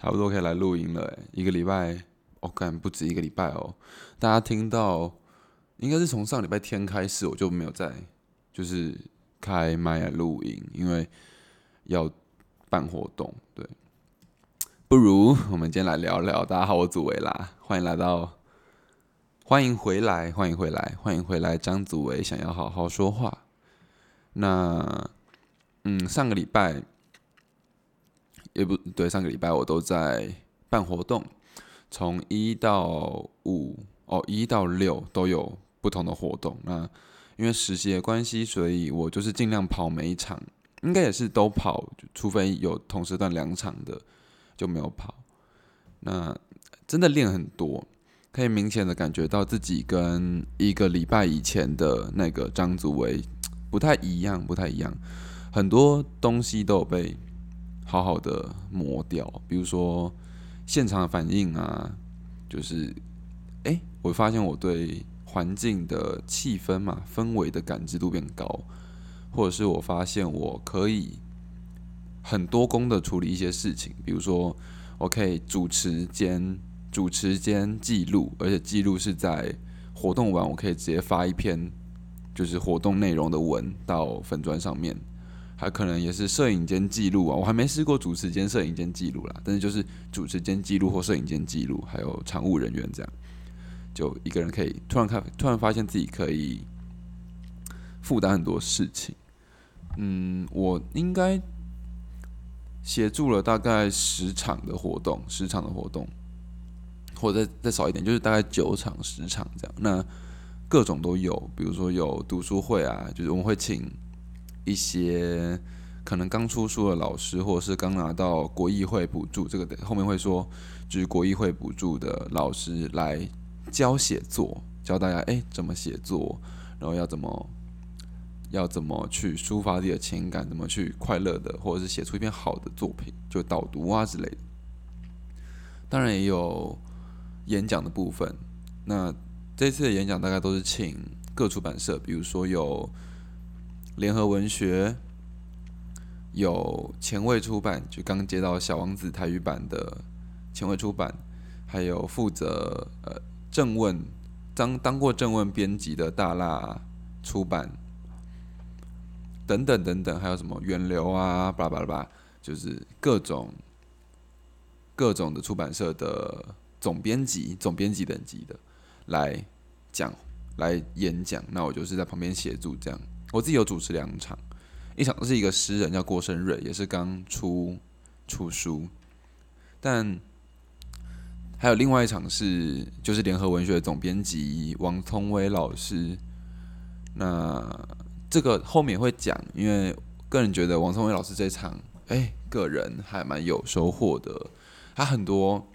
差不多可以来录音了欸，一个礼拜，我感不止一个礼拜哦。大家听到，应该是从上礼拜天开始，我就没有在就是开麦来录音，因为要办活动。对，不如我们今天来聊聊。大家好，我祖维啦，欢迎来到，欢迎回来，欢迎回来，欢迎回来。张祖维想要好好说话。那，嗯，上个礼拜。也不对，上个礼拜我都在办活动，从一到五哦，一到六都有不同的活动。那因为实习的关系，所以我就是尽量跑每一场，应该也是都跑，除非有同时段两场的就没有跑。那真的练很多，可以明显的感觉到自己跟一个礼拜以前的那个张祖维不太一样，不太一样，很多东西都有被。好好的磨掉，比如说现场反应啊，就是，哎，我发现我对环境的气氛嘛、氛围的感知度变高，或者是我发现我可以很多工的处理一些事情，比如说我可以主持兼主持兼记录，而且记录是在活动完，我可以直接发一篇就是活动内容的文到粉砖上面。还可能也是摄影间记录啊，我还没试过主持兼摄影间记录啦，但是就是主持间记录或摄影间记录，还有常务人员这样，就一个人可以突然看，突然发现自己可以负担很多事情。嗯，我应该协助了大概十场的活动，十场的活动，或者再再少一点，就是大概九场、十场这样。那各种都有，比如说有读书会啊，就是我们会请。一些可能刚出书的老师，或者是刚拿到国议会补助，这个后面会说，就是国议会补助的老师来教写作，教大家哎怎么写作，然后要怎么要怎么去抒发自己的情感，怎么去快乐的，或者是写出一篇好的作品，就导读啊之类的。当然也有演讲的部分。那这次的演讲大概都是请各出版社，比如说有。联合文学有前卫出版，就刚接到《小王子》台语版的前卫出版，还有负责呃正问当当过正问编辑的大辣出版，等等等等，还有什么源流啊，巴拉巴拉巴，就是各种各种的出版社的总编辑、总编辑等级的来讲来演讲，那我就是在旁边协助这样。我自己有主持两场，一场是一个诗人叫郭生瑞，也是刚出出书，但还有另外一场是就是联合文学的总编辑王聪威老师。那这个后面会讲，因为个人觉得王聪威老师这场，哎，个人还蛮有收获的。他很多，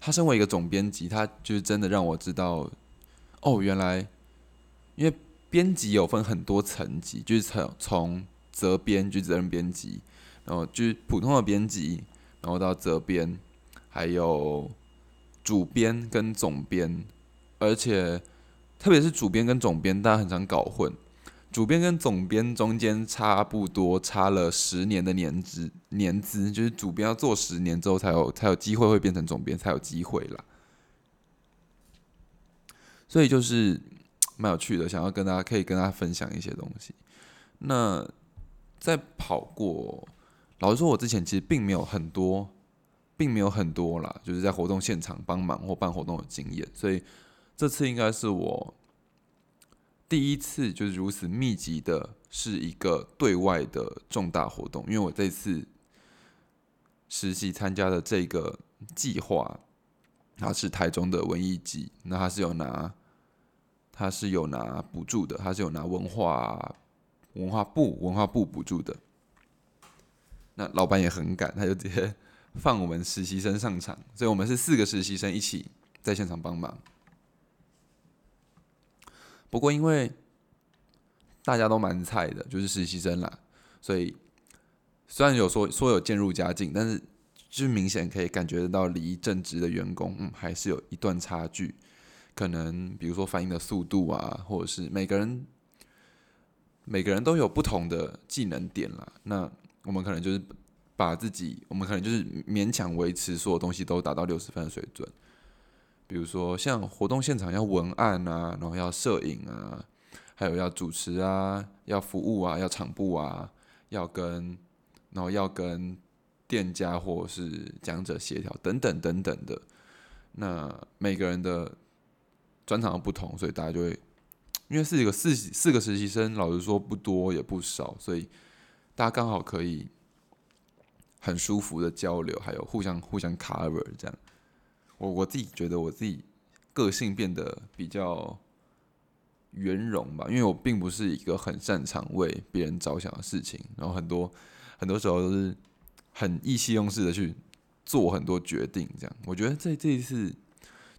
他身为一个总编辑，他就是真的让我知道，哦，原来因为。编辑有分很多层级，就是从从责编，就责任编辑，然后就是普通的编辑，然后到责编，还有主编跟总编，而且特别是主编跟总编，大家很常搞混。主编跟总编中间差不多差了十年的年资，年资就是主编要做十年之后才有才有机会会变成总编，才有机会啦。所以就是。蛮有趣的，想要跟大家可以跟大家分享一些东西。那在跑过，老实说，我之前其实并没有很多，并没有很多啦，就是在活动现场帮忙或办活动的经验。所以这次应该是我第一次，就是如此密集的，是一个对外的重大活动。因为我这次实习参加的这个计划，它是台中的文艺季，那它是有拿。他是有拿补助的，他是有拿文化文化部文化部补助的。那老板也很赶，他就直接放我们实习生上场，所以我们是四个实习生一起在现场帮忙。不过因为大家都蛮菜的，就是实习生啦，所以虽然有说说有渐入佳境，但是就明显可以感觉得到离正职的员工，嗯，还是有一段差距。可能比如说反应的速度啊，或者是每个人每个人都有不同的技能点啦。那我们可能就是把自己，我们可能就是勉强维持所有东西都达到六十分的水准。比如说像活动现场要文案啊，然后要摄影啊，还有要主持啊，要服务啊，要场布啊，要跟，然后要跟店家或者是讲者协调等等等等的。那每个人的专长不同，所以大家就会，因为是一个四四个实习生，老实说不多也不少，所以大家刚好可以很舒服的交流，还有互相互相 cover 这样。我我自己觉得我自己个性变得比较圆融吧，因为我并不是一个很擅长为别人着想的事情，然后很多很多时候都是很意气用事的去做很多决定，这样。我觉得这这一次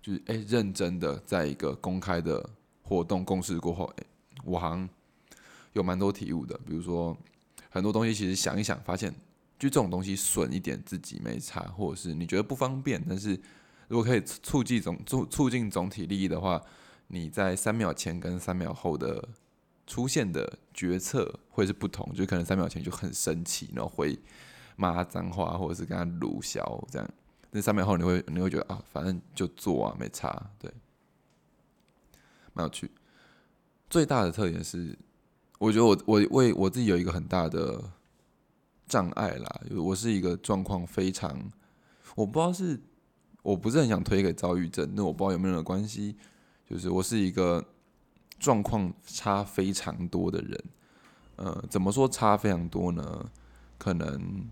就是哎，认真的在一个公开的活动共事过后，哎，我好像有蛮多体悟的。比如说很多东西其实想一想，发现就这种东西损一点自己没差，或者是你觉得不方便，但是。如果可以促进总促促进总体利益的话，你在三秒前跟三秒后的出现的决策会是不同，就可能三秒前就很生气，然后会骂脏话，或者是跟他鲁小这样。那三秒后你会你会觉得啊，反正就做啊，没差，对，蛮有趣。最大的特点是，我觉得我我为我自己有一个很大的障碍啦，我是一个状况非常，我不知道是。我不是很想推给躁郁症，那我不知道有没有关系。就是我是一个状况差非常多的人，呃，怎么说差非常多呢？可能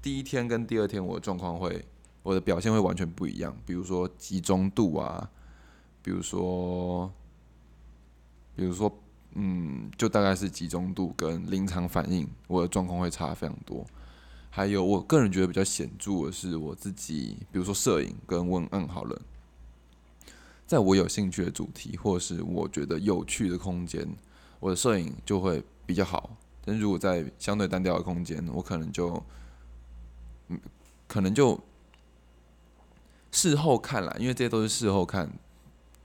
第一天跟第二天我的状况会，我的表现会完全不一样。比如说集中度啊，比如说，比如说，嗯，就大概是集中度跟临场反应，我的状况会差非常多。还有，我个人觉得比较显著的是我自己，比如说摄影跟文案好了，在我有兴趣的主题或是我觉得有趣的空间，我的摄影就会比较好。但如果在相对单调的空间，我可能就，嗯，可能就事后看来，因为这些都是事后看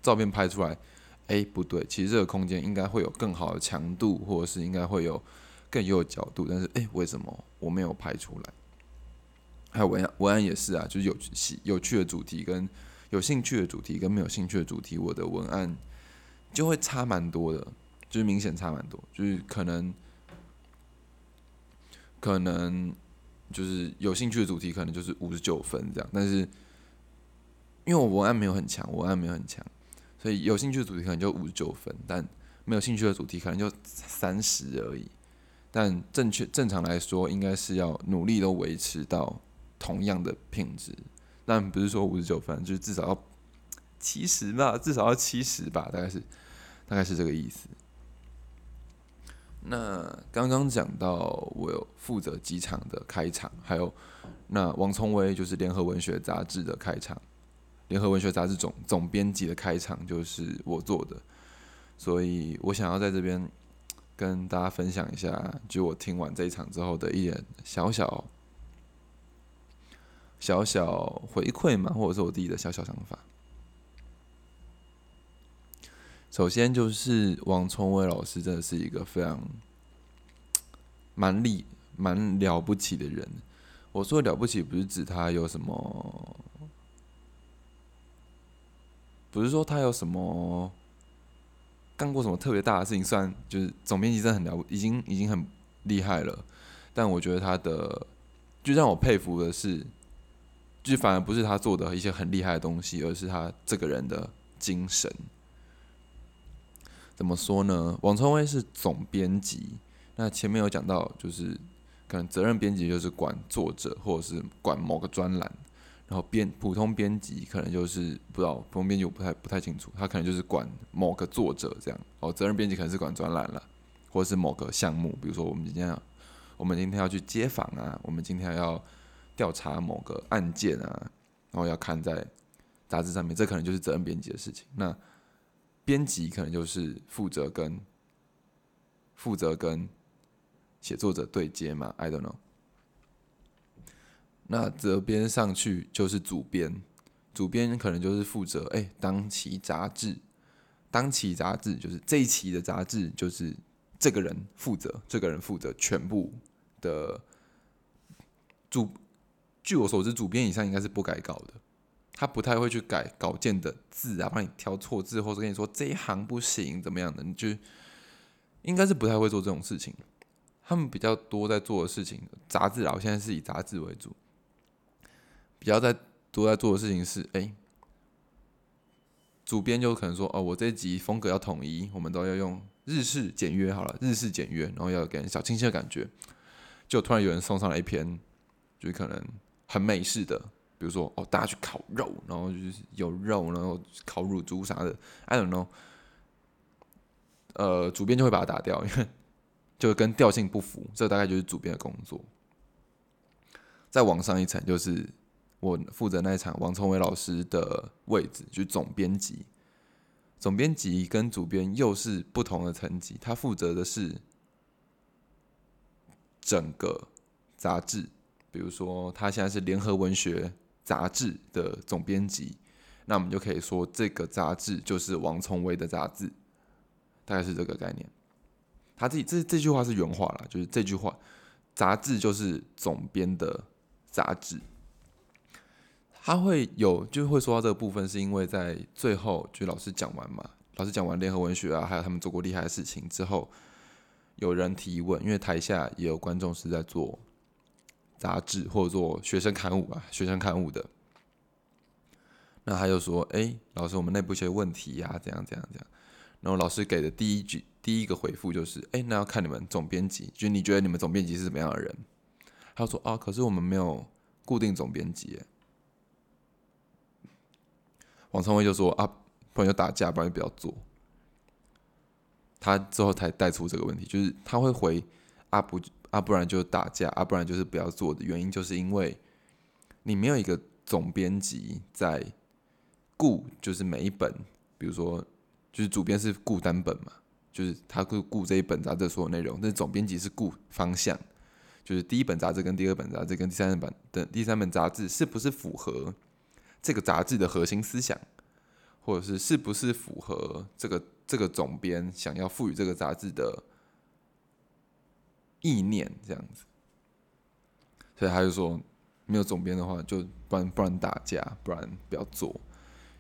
照片拍出来，哎，不对，其实这个空间应该会有更好的强度，或者是应该会有。更有角度，但是哎，为什么我没有拍出来？还有文案，文案也是啊，就是有趣、有趣的主题跟有兴趣的主题跟没有兴趣的主题，我的文案就会差蛮多的，就是明显差蛮多，就是可能可能就是有兴趣的主题可能就是五十九分这样，但是因为我文案没有很强，文案没有很强，所以有兴趣的主题可能就五十九分，但没有兴趣的主题可能就三十而已。但正确正常来说，应该是要努力都维持到同样的品质，但不是说五十九分，就是至少要七十吧，至少要七十吧，大概是大概是这个意思。那刚刚讲到我有负责几场的开场，还有那王聪威就是联合文学杂志的开场，联合文学杂志总总编辑的开场就是我做的，所以我想要在这边。跟大家分享一下，就我听完这一场之后的一点小小小小回馈嘛，或者是我自己的小小想法。首先就是王聪威老师真的是一个非常蛮厉蛮了不起的人。我说了不起，不是指他有什么，不是说他有什么。干过什么特别大的事情？算就是总编辑真的很了，已经已经很厉害了。但我觉得他的，就让我佩服的是，就反而不是他做的一些很厉害的东西，而是他这个人的精神。怎么说呢？王聪威是总编辑，那前面有讲到，就是可能责任编辑就是管作者，或者是管某个专栏。然后编普通编辑可能就是不知道，普通编辑我不太不太清楚，他可能就是管某个作者这样。哦，责任编辑可能是管专栏了，或者是某个项目，比如说我们今天要我们今天要去接访啊，我们今天要调查某个案件啊，然后要看在杂志上面，这可能就是责任编辑的事情。那编辑可能就是负责跟负责跟写作者对接嘛，I don't know。那责编上去就是主编，主编可能就是负责哎，当期杂志，当期杂志就是这一期的杂志，就是这个人负责，这个人负责全部的主，据我所知，主编以上应该是不改稿的，他不太会去改稿件的字啊，帮你挑错字，或者跟你说这一行不行，怎么样的，你就应该是不太会做这种事情。他们比较多在做的事情，杂志啊，我现在是以杂志为主，比较在都在做的事情是，哎，主编就可能说，哦，我这集风格要统一，我们都要用日式简约好了，日式简约，然后要给人小清新的感觉。就突然有人送上来一篇，就是可能很美式的，比如说哦，大家去烤肉，然后就是有肉，然后烤乳猪啥的，I don't know。呃，主编就会把它打掉，因为就跟调性不符。这大概就是主编的工作。再往上一层，就是我负责那一场王崇伟老师的位置，就是总编辑。总编辑跟主编又是不同的层级，他负责的是。整个杂志，比如说他现在是联合文学杂志的总编辑，那我们就可以说这个杂志就是王崇威的杂志，大概是这个概念。他自己这这句话是原话了，就是这句话，杂志就是总编的杂志。他会有就会说到这个部分，是因为在最后就老师讲完嘛，老师讲完联合文学啊，还有他们做过厉害的事情之后。有人提问，因为台下也有观众是在做杂志或者做学生刊物啊，学生刊物的。那他就说：“哎，老师，我们内部一些问题呀，怎样怎样怎样。”然后老师给的第一句第一个回复就是：“哎，那要看你们总编辑，就你觉得你们总编辑是什么样的人？”他说：“啊，可是我们没有固定总编辑。”王昌辉就说：“啊，不然就打架，不然就不要做。”他之后才带出这个问题，就是他会回啊不啊不然就打架啊不然就是不要做的原因，就是因为你没有一个总编辑在顾，就是每一本，比如说就是主编是顾单本嘛，就是他会顾这一本杂志所有内容，但总编辑是顾方向，就是第一本杂志跟第二本杂志跟第三本的第三本杂志是不是符合这个杂志的核心思想，或者是是不是符合这个。这个总编想要赋予这个杂志的意念，这样子，所以他就说，没有总编的话，就不然不然打架，不然不要做，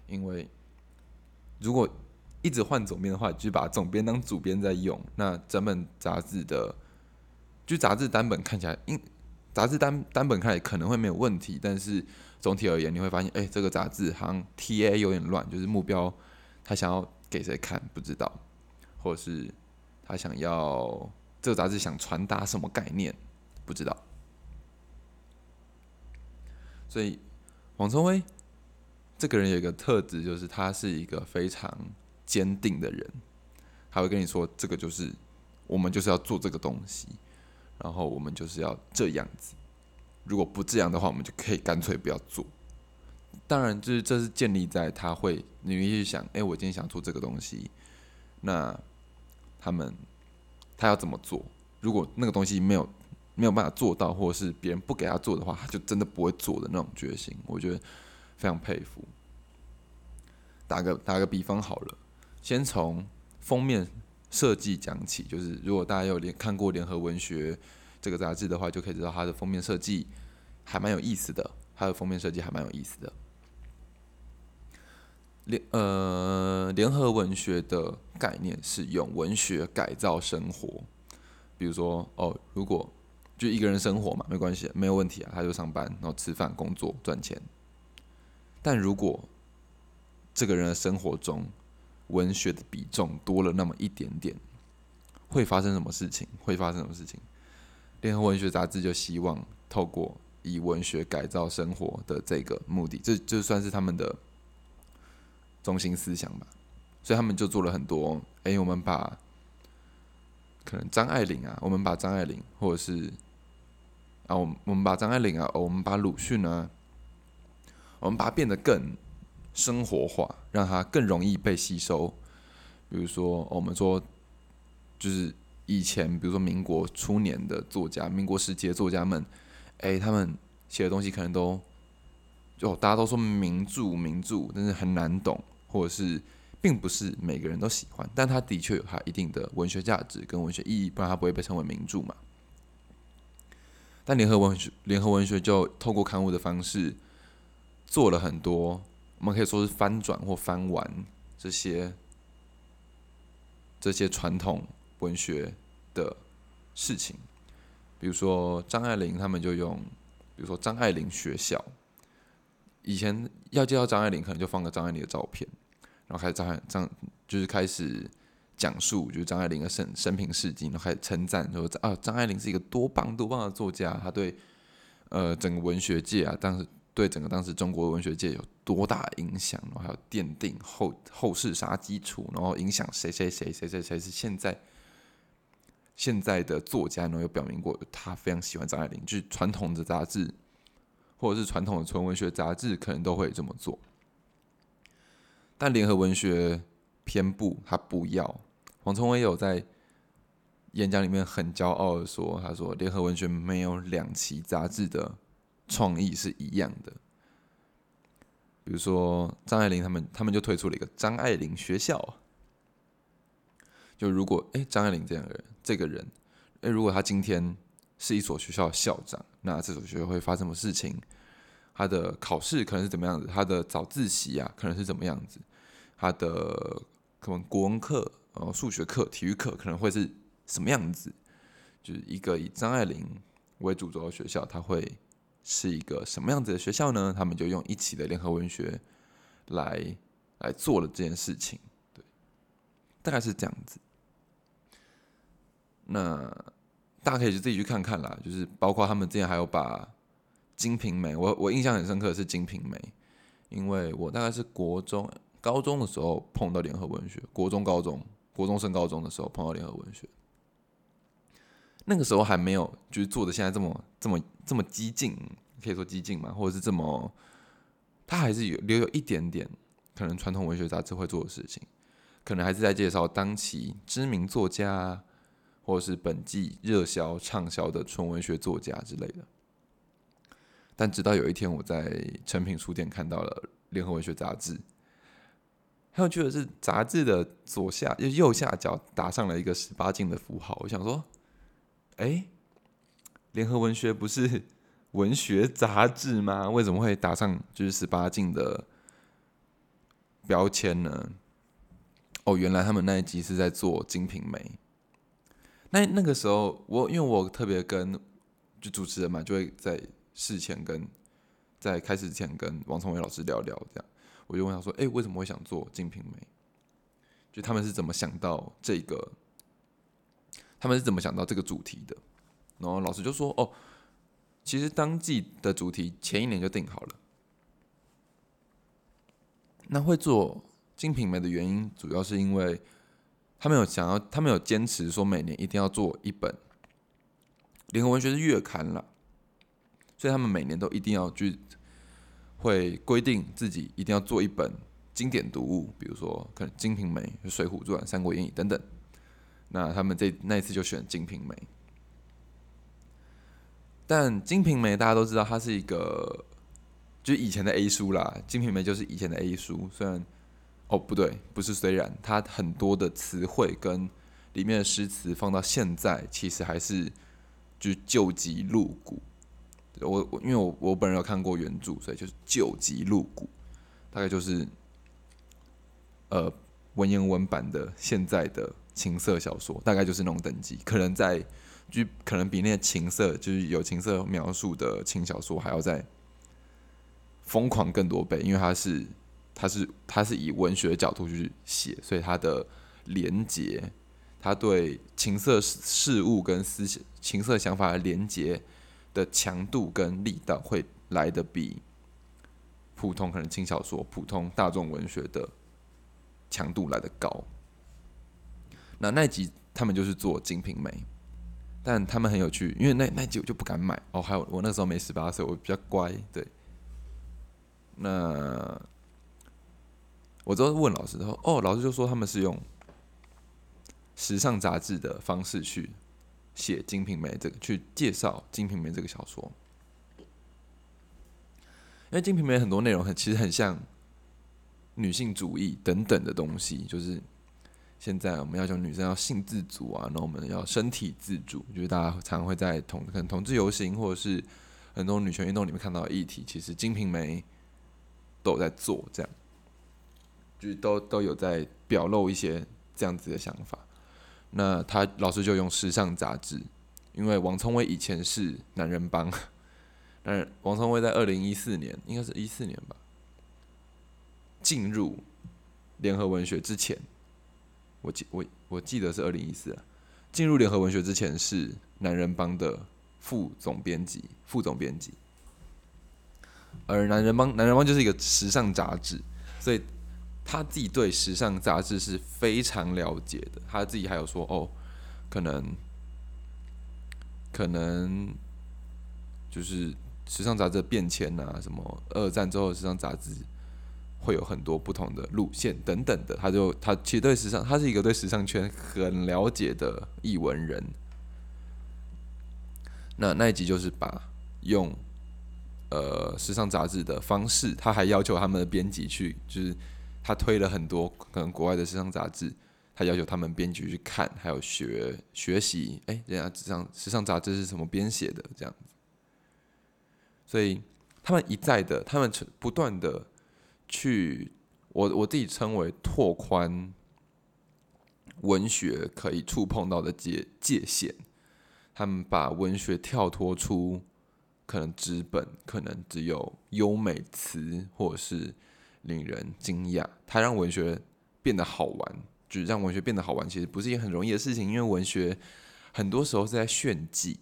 因为如果一直换总编的话，就把总编当主编在用，那整本杂志的，就杂志单本看起来，因杂志单单本看来可能会没有问题，但是总体而言，你会发现，哎，这个杂志好像 T A 有点乱，就是目标他想要。给谁看不知道，或者是他想要这个杂志想传达什么概念不知道，所以王聪威这个人有一个特质，就是他是一个非常坚定的人，他会跟你说这个就是我们就是要做这个东西，然后我们就是要这样子，如果不这样的话，我们就可以干脆不要做。当然，就是这是建立在他会，你会去想，哎，我今天想做这个东西，那他们他要怎么做？如果那个东西没有没有办法做到，或者是别人不给他做的话，他就真的不会做的那种决心，我觉得非常佩服。打个打个比方好了，先从封面设计讲起，就是如果大家有联看过《联合文学》这个杂志的话，就可以知道它的封面设计还蛮有意思的，它的封面设计还蛮有意思的。联呃，联合文学的概念是用文学改造生活，比如说哦，如果就一个人生活嘛，没关系，没有问题啊，他就上班，然后吃饭、工作、赚钱。但如果这个人的生活中文学的比重多了那么一点点，会发生什么事情？会发生什么事情？联合文学杂志就希望透过以文学改造生活的这个目的，这就算是他们的。中心思想吧，所以他们就做了很多。哎，我们把可能张爱玲啊，我们把张爱玲，或者是啊，我们我们把张爱玲啊，我们把鲁迅啊，我们把它变得更生活化，让它更容易被吸收。比如说，我们说，就是以前，比如说民国初年的作家，民国时期的作家们，哎，他们写的东西可能都。就大家都说名著名著，但是很难懂，或者是并不是每个人都喜欢，但它的确有它一定的文学价值跟文学意义，不然它不会被称为名著嘛。但联合文学联合文学就透过刊物的方式做了很多，我们可以说是翻转或翻完这些这些传统文学的事情。比如说张爱玲他们就用，比如说张爱玲学校，以前要介绍张爱玲，可能就放个张爱玲的照片，然后开始张爱张就是开始讲述就是张爱玲的生生平事迹，然后开始称赞说啊张爱玲是一个多棒多棒的作家，她对呃整个文学界啊，当时对整个当时中国文学界有多大影响，然后还有奠定后后世啥基础，然后影响谁谁谁谁谁谁是现在。现在的作家呢，有表明过他非常喜欢张爱玲，就是传统的杂志或者是传统的纯文学杂志，可能都会这么做。但联合文学偏不，他不要。黄崇威有在演讲里面很骄傲的说：“他说联合文学没有两期杂志的创意是一样的。比如说张爱玲他们，他们就推出了一个张爱玲学校。”就如果哎，张爱玲这样的人，这个人，哎，如果他今天是一所学校的校长，那这所学校会发生什么事情？他的考试可能是怎么样子？他的早自习啊，可能是怎么样子？他的可能国文课、呃数学课、体育课可能会是什么样子？就是一个以张爱玲为主轴的学校，它会是一个什么样子的学校呢？他们就用一起的联合文学来来做了这件事情，对，大概是这样子。那大家可以就自己去看看啦，就是包括他们之前还有把《金瓶梅》，我我印象很深刻的是《金瓶梅》，因为我大概是国中、高中的时候碰到联合文学，国中、高中、国中升高中的时候碰到联合文学，那个时候还没有就是做的现在这么这么这么激进，可以说激进嘛，或者是这么，他还是有留有一点点可能传统文学杂志会做的事情，可能还是在介绍当期知名作家。或者是本季热销畅销的纯文学作家之类的，但直到有一天，我在诚品书店看到了《联合文学》杂志。很有趣的是，杂志的左下右下角打上了一个十八禁的符号。我想说，哎，《联合文学》不是 文学杂志吗？为什么会打上就是十八禁的标签呢？哦，原来他们那一集是在做《金瓶梅》。那那个时候，我因为我特别跟就主持人嘛，就会在事前跟在开始前跟王崇伟老师聊聊，这样我就问他说：“哎，为什么会想做《金瓶梅》？就他们是怎么想到这个？他们是怎么想到这个主题的？”然后老师就说：“哦，其实当季的主题前一年就定好了。那会做《金瓶梅》的原因，主要是因为。”他们有想要，他们有坚持说每年一定要做一本联合文学是月刊了，所以他们每年都一定要去会规定自己一定要做一本经典读物，比如说可能《金瓶梅》《水浒传》《三国演义》等等。那他们这那一次就选《金瓶梅》，但《金瓶梅》大家都知道，它是一个就以前的 A 书啦，《金瓶梅》就是以前的 A 书，虽然。哦，不对，不是。虽然它很多的词汇跟里面的诗词放到现在，其实还是就旧疾入骨。我我因为我我本人有看过原著，所以就是旧疾入骨，大概就是呃文言文版的现在的情色小说，大概就是那种等级，可能在就可能比那些情色就是有情色描述的轻小说还要再疯狂更多倍，因为它是。他是他是以文学的角度去写，所以他的连接，他对情色事物跟思想、情色想法的连接的强度跟力道，会来的比普通可能轻小说、普通大众文学的强度来的高。那那集他们就是做《金瓶梅》，但他们很有趣，因为那那集我就不敢买哦。还有我那时候没十八岁，我比较乖，对。那。我之后问老师，说：“哦，老师就说他们是用时尚杂志的方式去写《金瓶梅》这个，去介绍《金瓶梅》这个小说。因为《金瓶梅》很多内容很其实很像女性主义等等的东西，就是现在我们要求女生要性自主啊，那我们要身体自主，就是大家常会在同可能同志游行或者是很多女权运动里面看到的议题，其实《金瓶梅》都有在做，这样，就是都都有在表露一些这样子的想法。那他老师就用时尚杂志，因为王聪威以前是男人帮，但王聪威在二零一四年，应该是一四年吧，进入联合文学之前。我记我我记得是二零一四啊，进入联合文学之前是男人帮的副总编辑，副总编辑。而男人帮男人帮就是一个时尚杂志，所以他自己对时尚杂志是非常了解的。他自己还有说哦，可能可能就是时尚杂志的变迁啊，什么二战之后的时尚杂志。会有很多不同的路线等等的，他就他其实对时尚，他是一个对时尚圈很了解的译文人。那那一集就是把用呃时尚杂志的方式，他还要求他们的编辑去，就是他推了很多可能国外的时尚杂志，他要求他们编辑去看，还有学学习，哎，人家时尚时尚杂志是什么编写的这样子。所以他们一再的，他们不断的。去，我我自己称为拓宽文学可以触碰到的界界限。他们把文学跳脱出可能纸本，可能只有优美词，或者是令人惊讶。他让文学变得好玩，就是让文学变得好玩，其实不是一件很容易的事情，因为文学很多时候是在炫技。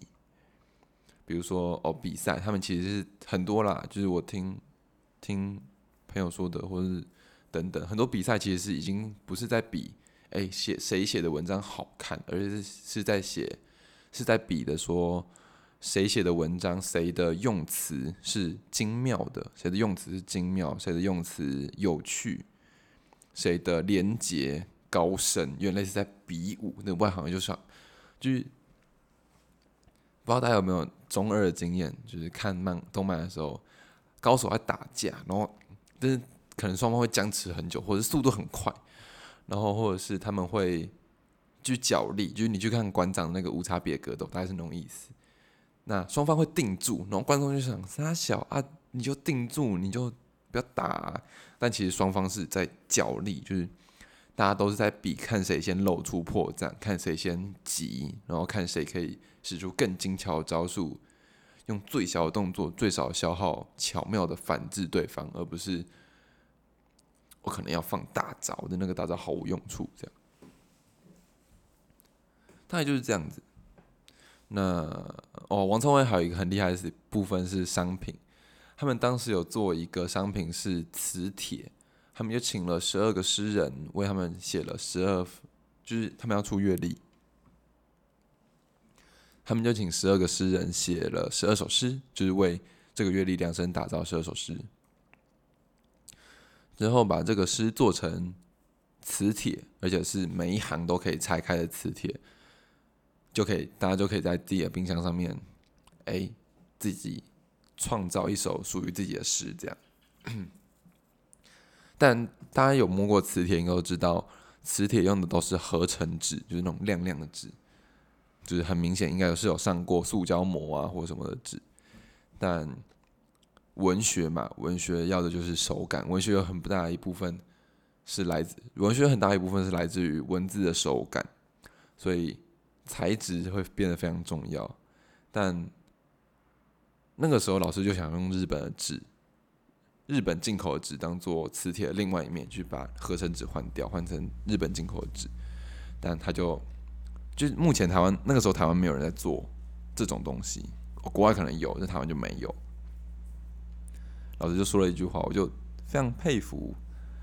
比如说哦，比赛，他们其实是很多啦，就是我听听。朋友说的，或者是等等，很多比赛其实是已经不是在比，哎，写谁写的文章好看，而是是在写，是在比的说谁写的文章，谁的用词是精妙的，谁的用词是精妙，谁的用词有趣，谁的连结高深，原来是在比武。那外行就是，就是不知道大家有没有中二的经验，就是看漫动漫的时候，高手在打架，然后。但是可能双方会僵持很久，或者速度很快，然后或者是他们会去角力，就是你去看馆长那个无差别格斗，大概是那种意思。那双方会定住，然后观众就想：他小啊，你就定住，你就不要打。但其实双方是在角力，就是大家都是在比看谁先露出破绽，看谁先急，然后看谁可以使出更精巧的招数。用最小的动作、最少消耗、巧妙的反制对方，而不是我可能要放大招的那个大招毫无用处。这样，大概就是这样子。那哦，王聪威还有一个很厉害的部分是商品，他们当时有做一个商品是磁铁，他们就请了十二个诗人为他们写了十二，就是他们要出阅历。他们就请十二个诗人写了十二首诗，就是为这个月历量身打造十二首诗。之后把这个诗做成磁铁，而且是每一行都可以拆开的磁铁，就可以大家就可以在自己的冰箱上面，哎，自己创造一首属于自己的诗。这样，但大家有摸过磁铁，应该都知道，磁铁用的都是合成纸，就是那种亮亮的纸。就是很明显，应该是有上过塑胶膜啊，或者什么的纸。但文学嘛，文学要的就是手感。文学有很不大一部分是来自文学，很大一部分是来自于文字的手感，所以材质会变得非常重要。但那个时候，老师就想用日本的纸，日本进口的纸当做磁铁的另外一面，去把合成纸换掉，换成日本进口的纸。但他就。就目前台湾那个时候，台湾没有人在做这种东西，国外可能有，在台湾就没有。老师就说了一句话，我就非常佩服。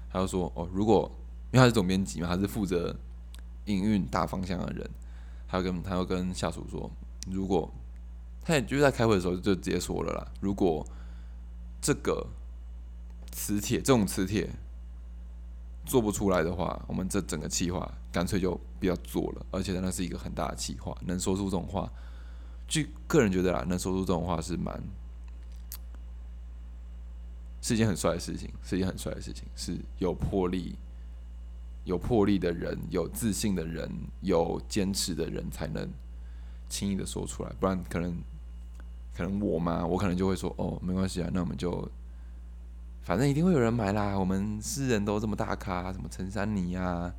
他就说：“哦，如果因为他是总编辑嘛，他是负责营运大方向的人，他要跟他要跟下属说，如果他也就是在开会的时候就直接说了啦，如果这个磁铁这种磁铁。”做不出来的话，我们这整个计划干脆就不要做了。而且那是一个很大的计划，能说出这种话，据个人觉得啦，能说出这种话是蛮是一件很帅的事情，是一件很帅的事情，是有魄力，有魄力的人、有自信的人、有坚持的人才能轻易的说出来，不然可能可能我嘛，我可能就会说哦，没关系啊，那我们就反正一定会有人买啦。我们诗人都这么大咖，什么陈珊妮呀，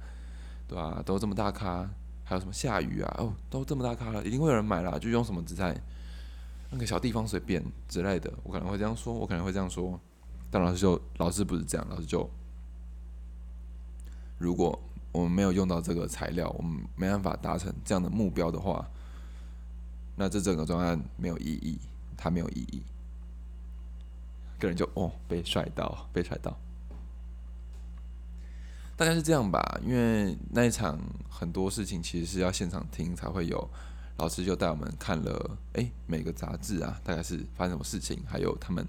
对吧？都这么大咖，还有什么下雨啊，哦，都这么大咖了，一定会有人买啦。就用什么姿态，那个小地方随便之类的，我可能会这样说，我可能会这样说。但老师就老师不是这样，老师就。如果我们没有用到这个材料，我们没办法达成这样的目标的话，那这整个专案没有意义，它没有意义。个人就哦被甩到，被甩到，大概是这样吧。因为那一场很多事情其实是要现场听才会有，老师就带我们看了，哎，每个杂志啊，大概是发生什么事情，还有他们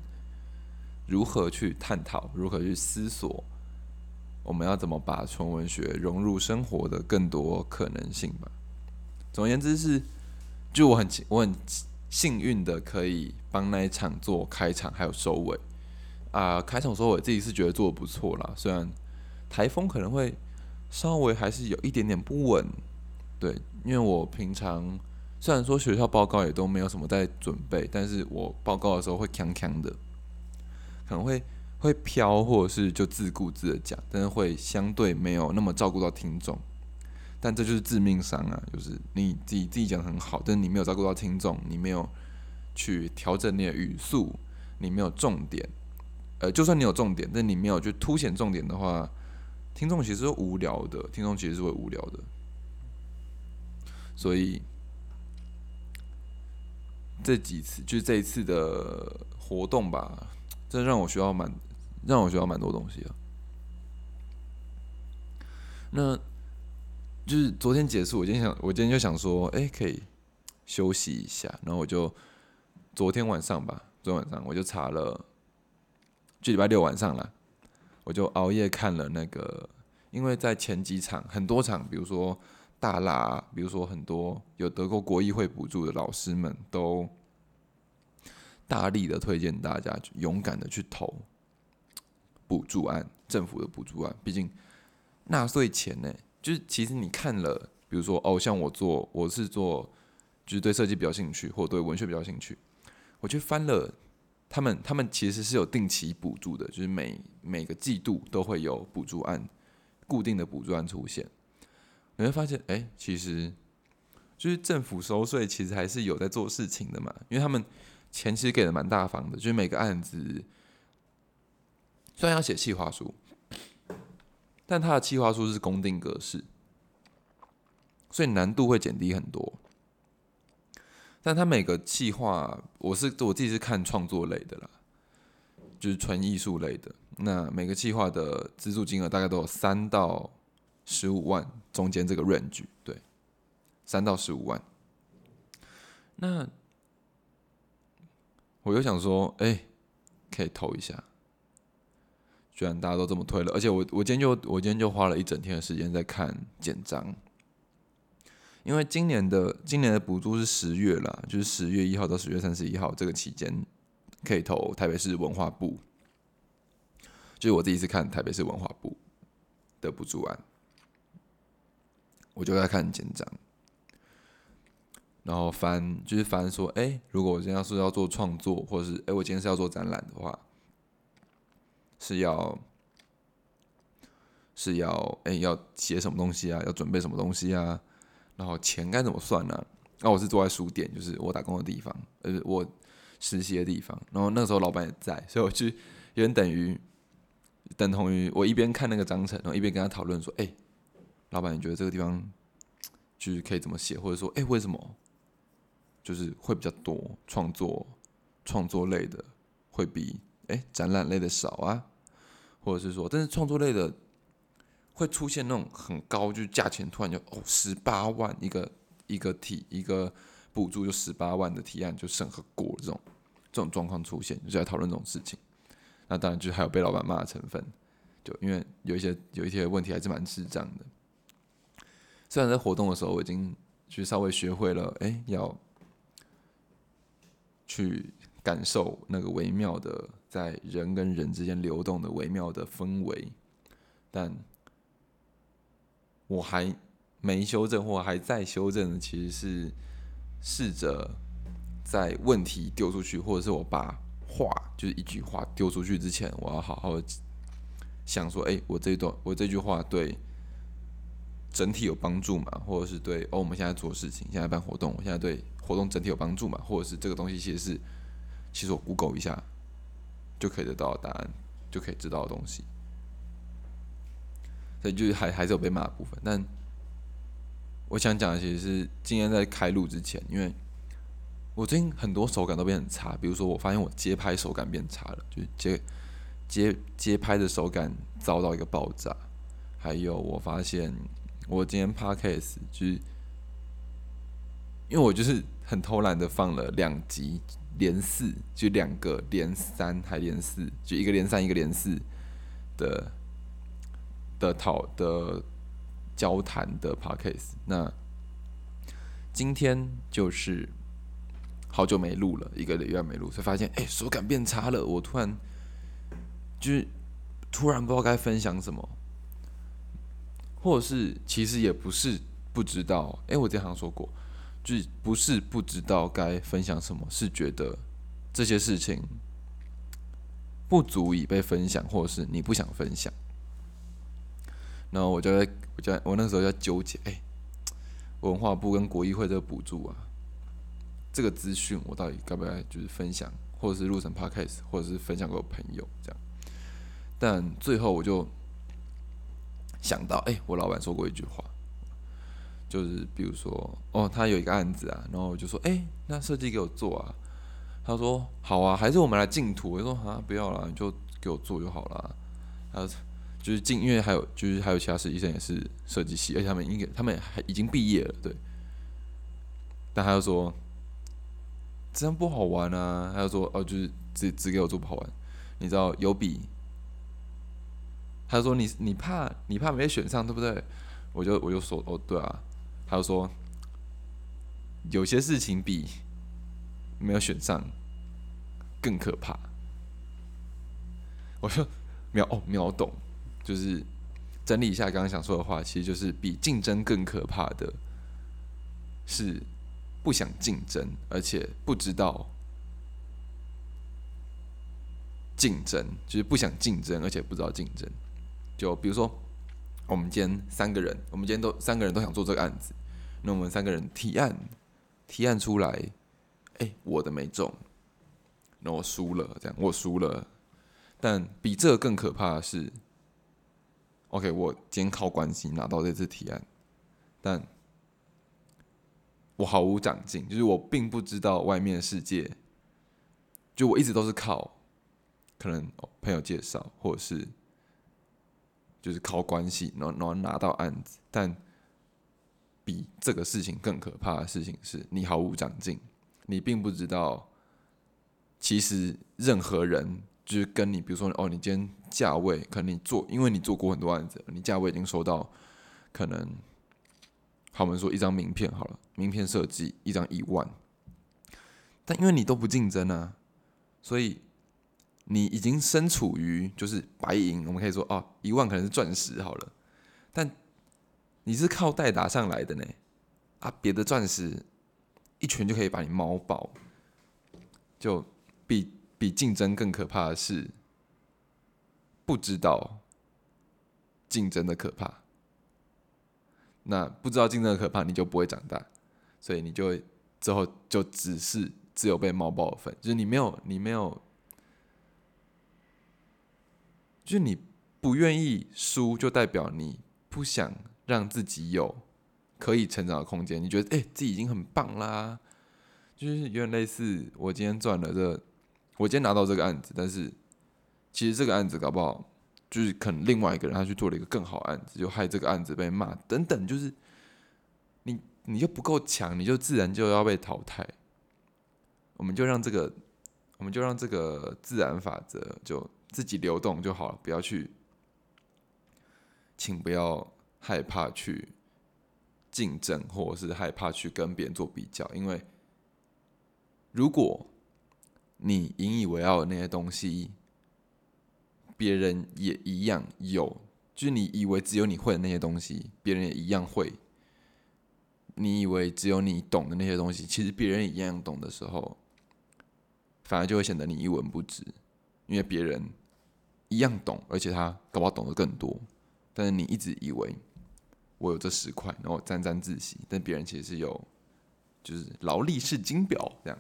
如何去探讨，如何去思索。我们要怎么把纯文学融入生活的更多可能性吧？总而言之是，就我很我很幸运的可以帮那一场做开场还有收尾啊，开场收尾自己是觉得做的不错啦，虽然台风可能会稍微还是有一点点不稳，对，因为我平常虽然说学校报告也都没有什么在准备，但是我报告的时候会锵锵的，可能会。会飘，或者是就自顾自的讲，但是会相对没有那么照顾到听众，但这就是致命伤啊！就是你自己自己讲很好，但是你没有照顾到听众，你没有去调整你的语速，你没有重点，呃，就算你有重点，但你没有去凸显重点的话，听众其实是无聊的，听众其实是会无聊的，所以这几次就是这一次的活动吧，这让我学到蛮。让我学到蛮多东西的。那就是昨天结束，我今天想，我今天就想说，哎，可以休息一下。然后我就昨天晚上吧，昨天晚上我就查了，就礼拜六晚上了，我就熬夜看了那个，因为在前几场很多场，比如说大拉，比如说很多有得过国议会补助的老师们，都大力的推荐大家勇敢的去投。补助案，政府的补助案，毕竟纳税钱呢，就是其实你看了，比如说哦，像我做，我是做，就是对设计比较兴趣，或对文学比较兴趣，我去翻了，他们他们其实是有定期补助的，就是每每个季度都会有补助案，固定的补助案出现，你会发现，哎，其实就是政府收税，其实还是有在做事情的嘛，因为他们钱其实给的蛮大方的，就是每个案子。虽然要写企划书，但他的企划书是公定格式，所以难度会减低很多。但他每个企划，我是我自己是看创作类的啦，就是纯艺术类的。那每个企划的资助金额大概都有三到十五万中间这个 range，对，三到十五万。那我又想说，哎，可以投一下。居然大家都这么推了，而且我我今天就我今天就花了一整天的时间在看简章，因为今年的今年的补助是十月啦，就是十月一号到十月三十一号这个期间可以投台北市文化部，就是我第一次看台北市文化部的补助案，我就在看简章，然后翻就是翻说，哎，如果我今天要是要做创作，或者是哎我今天是要做展览的话。是要是要哎，要写什么东西啊？要准备什么东西啊？然后钱该怎么算呢？那我是坐在书店，就是我打工的地方，呃，我实习的地方。然后那时候老板也在，所以我就有点等于等同于我一边看那个章程，然后一边跟他讨论说：“哎，老板，你觉得这个地方就是可以怎么写？或者说，哎，为什么就是会比较多创作创作类的会比？”哎，展览类的少啊，或者是说，但是创作类的会出现那种很高，就是价钱突然就哦十八万一个一个提一个补助就十八万的提案就审核过这种这种状况出现，就在讨论这种事情。那当然就还有被老板骂的成分，就因为有一些有一些问题还是蛮智障的。虽然在活动的时候我已经去稍微学会了，哎，要去感受那个微妙的。在人跟人之间流动的微妙的氛围，但我还没修正或还在修正的，其实是试着在问题丢出去，或者是我把话就是一句话丢出去之前，我要好好想说，哎，我这段我这句话对整体有帮助嘛？或者是对哦，我们现在做事情，现在办活动，我现在对活动整体有帮助嘛？或者是这个东西其实是，其实我 Google 一下就可以得到答案，就可以知道的东西。就是还还是有被骂的部分，但我想讲的其实是今天在开录之前，因为我最近很多手感都变很差，比如说我发现我接拍手感变差了，就是接接接拍的手感遭到一个爆炸，还有我发现我今天 podcast 就是因为我就是很偷懒的放了两集连四，就两个连三还连四，就一个连三一个连四的。的讨的交谈的 podcast，那今天就是好久没录了，一个礼拜没录，才发现哎手感变差了。我突然就是突然不知道该分享什么，或者是其实也不是不知道，哎，我经常说过，就是不是不知道该分享什么，是觉得这些事情不足以被分享，或者是你不想分享。然后我就在，我就我那时候在纠结，哎，文化部跟国议会这个补助啊，这个资讯我到底该不该就是分享，或者是录成 podcast，或者是分享给我朋友这样。但最后我就想到，哎，我老板说过一句话，就是比如说，哦，他有一个案子啊，然后我就说，哎，那设计给我做啊。他说，好啊，还是我们来竞图。我说，啊，不要了，你就给我做就好了。他说。就是进，因为还有就是还有其他实习生也是设计系，而且他们应该他们还已经毕业了，对。但他又说这样不好玩啊，他又说哦，就是只只给我做不好玩，你知道有比，他说你你怕你怕没选上对不对？我就我就说哦对啊，他就说有些事情比没有选上更可怕，我说秒哦秒懂。就是整理一下刚刚想说的话，其实就是比竞争更可怕的是不想竞争，而且不知道竞争，就是不想竞争，而且不知道竞争。就比如说，我们今天三个人，我们今天都三个人都想做这个案子，那我们三个人提案，提案出来，哎，我的没中，那我输了，这样我输了。但比这更可怕的是。OK，我今天靠关系拿到这次提案，但我毫无长进，就是我并不知道外面的世界，就我一直都是靠可能朋友介绍，或者是就是靠关系，然后然后拿到案子。但比这个事情更可怕的事情是，你毫无长进，你并不知道，其实任何人。就是跟你，比如说哦，你今天价位可能你做，因为你做过很多案子，你价位已经收到，可能，好，我们说一张名片好了，名片设计一张一万，但因为你都不竞争啊，所以你已经身处于就是白银，我们可以说哦，一万可能是钻石好了，但你是靠代打上来的呢，啊，别的钻石一拳就可以把你猫爆，就比。比竞争更可怕的是，不知道竞争的可怕。那不知道竞争的可怕，你就不会长大，所以你就会之后就只是只有被猫爆的份，就是你没有你没有，就是你不愿意输，就代表你不想让自己有可以成长的空间。你觉得哎，自己已经很棒啦，就是有点类似我今天赚了这。我今天拿到这个案子，但是其实这个案子搞不好就是可能另外一个人他去做了一个更好案子，就害这个案子被骂等等，就是你你就不够强，你就自然就要被淘汰。我们就让这个，我们就让这个自然法则就自己流动就好了，不要去，请不要害怕去竞争，或者是害怕去跟别人做比较，因为如果。你引以为傲的那些东西，别人也一样有就是你以为只有你会的那些东西，别人也一样会。你以为只有你懂的那些东西，其实别人也一样懂的时候，反而就会显得你一文不值，因为别人一样懂，而且他搞不好懂得更多。但是你一直以为我有这十块，然后沾沾自喜，但别人其实是有，就是劳力士金表这样，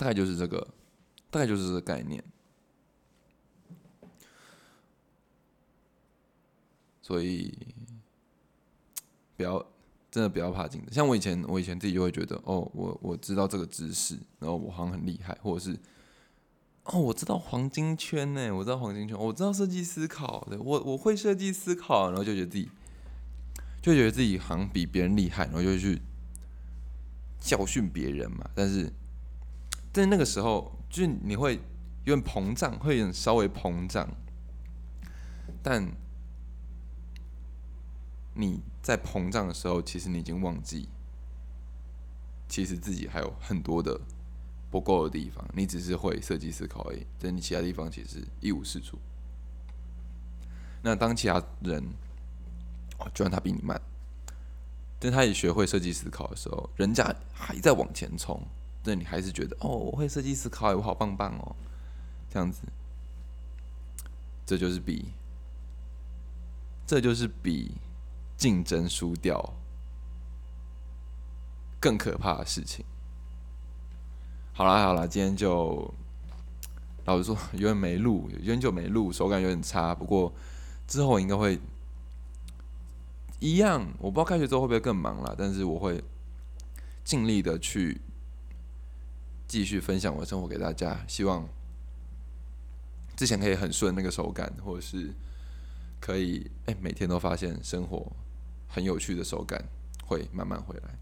大概就是这个，大概就是这个概念。所以不要真的不要怕竞争。像我以前，我以前自己就会觉得，哦，我我知道这个知识，然后我好像很厉害，或者是。哦，我知道黄金圈呢，我知道黄金圈，我知道设计思考的，我我会设计思考，然后就觉得自己就觉得自己好像比别人厉害，然后就去教训别人嘛。但是，但那个时候，就是你会有点膨胀，会有点稍微膨胀，但你在膨胀的时候，其实你已经忘记，其实自己还有很多的。不够的地方，你只是会设计思考而已，但你其他地方其实一无是处。那当其他人，哦，就算他比你慢，但他也学会设计思考的时候，人家还在往前冲，那你还是觉得哦，我会设计思考，我好棒棒哦，这样子，这就是比，这就是比竞争输掉更可怕的事情。好啦好啦，今天就老实说有点没录，有点久没录，手感有点差。不过之后应该会一样，我不知道开学之后会不会更忙啦，但是我会尽力的去继续分享我的生活给大家。希望之前可以很顺那个手感，或者是可以哎每天都发现生活很有趣的手感会慢慢回来，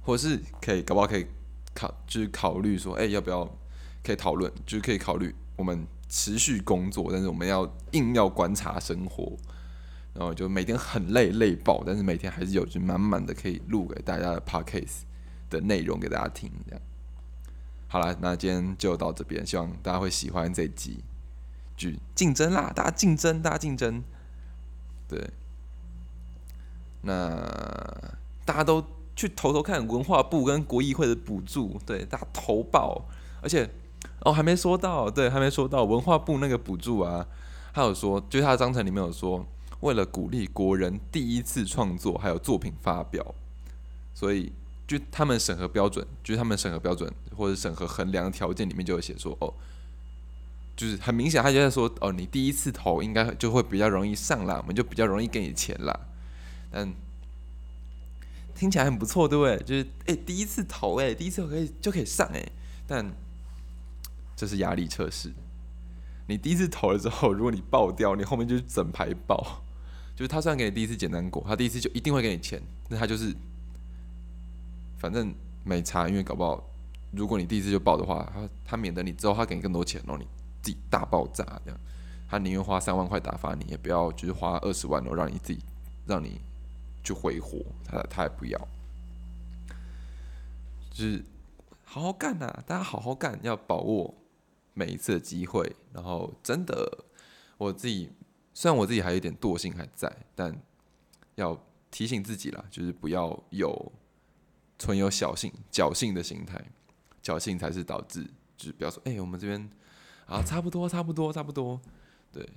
或是可以搞不好可以。考就是考虑说，哎，要不要可以讨论？就是可以考虑我们持续工作，但是我们要硬要观察生活，然后就每天很累累爆，但是每天还是有就满满的可以录给大家的 podcast 的内容给大家听。这样好了，那今天就到这边，希望大家会喜欢这集。就竞争啦，大家竞争，大家竞争。对，那大家都。去投投看文化部跟国议会的补助，对大家投报，而且哦还没说到，对还没说到文化部那个补助啊，还有说，就是他的章程里面有说，为了鼓励国人第一次创作还有作品发表，所以就他们审核标准，就是他们审核标准或者审核衡量条件里面就有写说，哦，就是很明显他就在说，哦你第一次投应该就会比较容易上啦，我们就比较容易给你钱啦，但。听起来很不错，对不对？就是哎，第一次投哎，第一次可以就可以上哎，但这是压力测试。你第一次投了之后，如果你爆掉，你后面就是整排爆。就是他虽然给你第一次简单过，他第一次就一定会给你钱，那他就是反正没差，因为搞不好如果你第一次就爆的话，他他免得你之后他给你更多钱，然后你自己大爆炸这样。他宁愿花三万块打发你，也不要就是花二十万，然后让你自己让你。去挥霍，他他也不要，就是好好干呐！大家好好干，要把握每一次的机会。然后真的，我自己虽然我自己还有点惰性还在，但要提醒自己啦，就是不要有存有侥幸侥幸的心态，侥幸才是导致，就是不要说，哎，我们这边啊，差不多，差不多，差不多，对。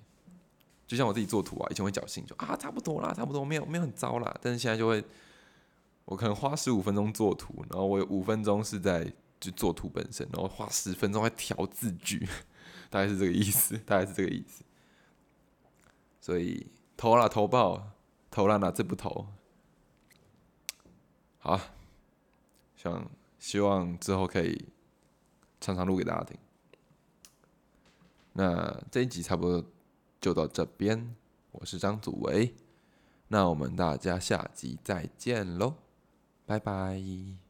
就像我自己做图啊，以前会侥幸，就啊差不多啦，差不多没有没有很糟啦。但是现在就会，我可能花十五分钟做图，然后我有五分钟是在就做图本身，然后花十分钟在调字句，大概是这个意思，大概是这个意思。所以投了投爆，投了哪次不投？好，希望希望之后可以常常录给大家听。那这一集差不多。就到这边，我是张祖维，那我们大家下集再见喽，拜拜。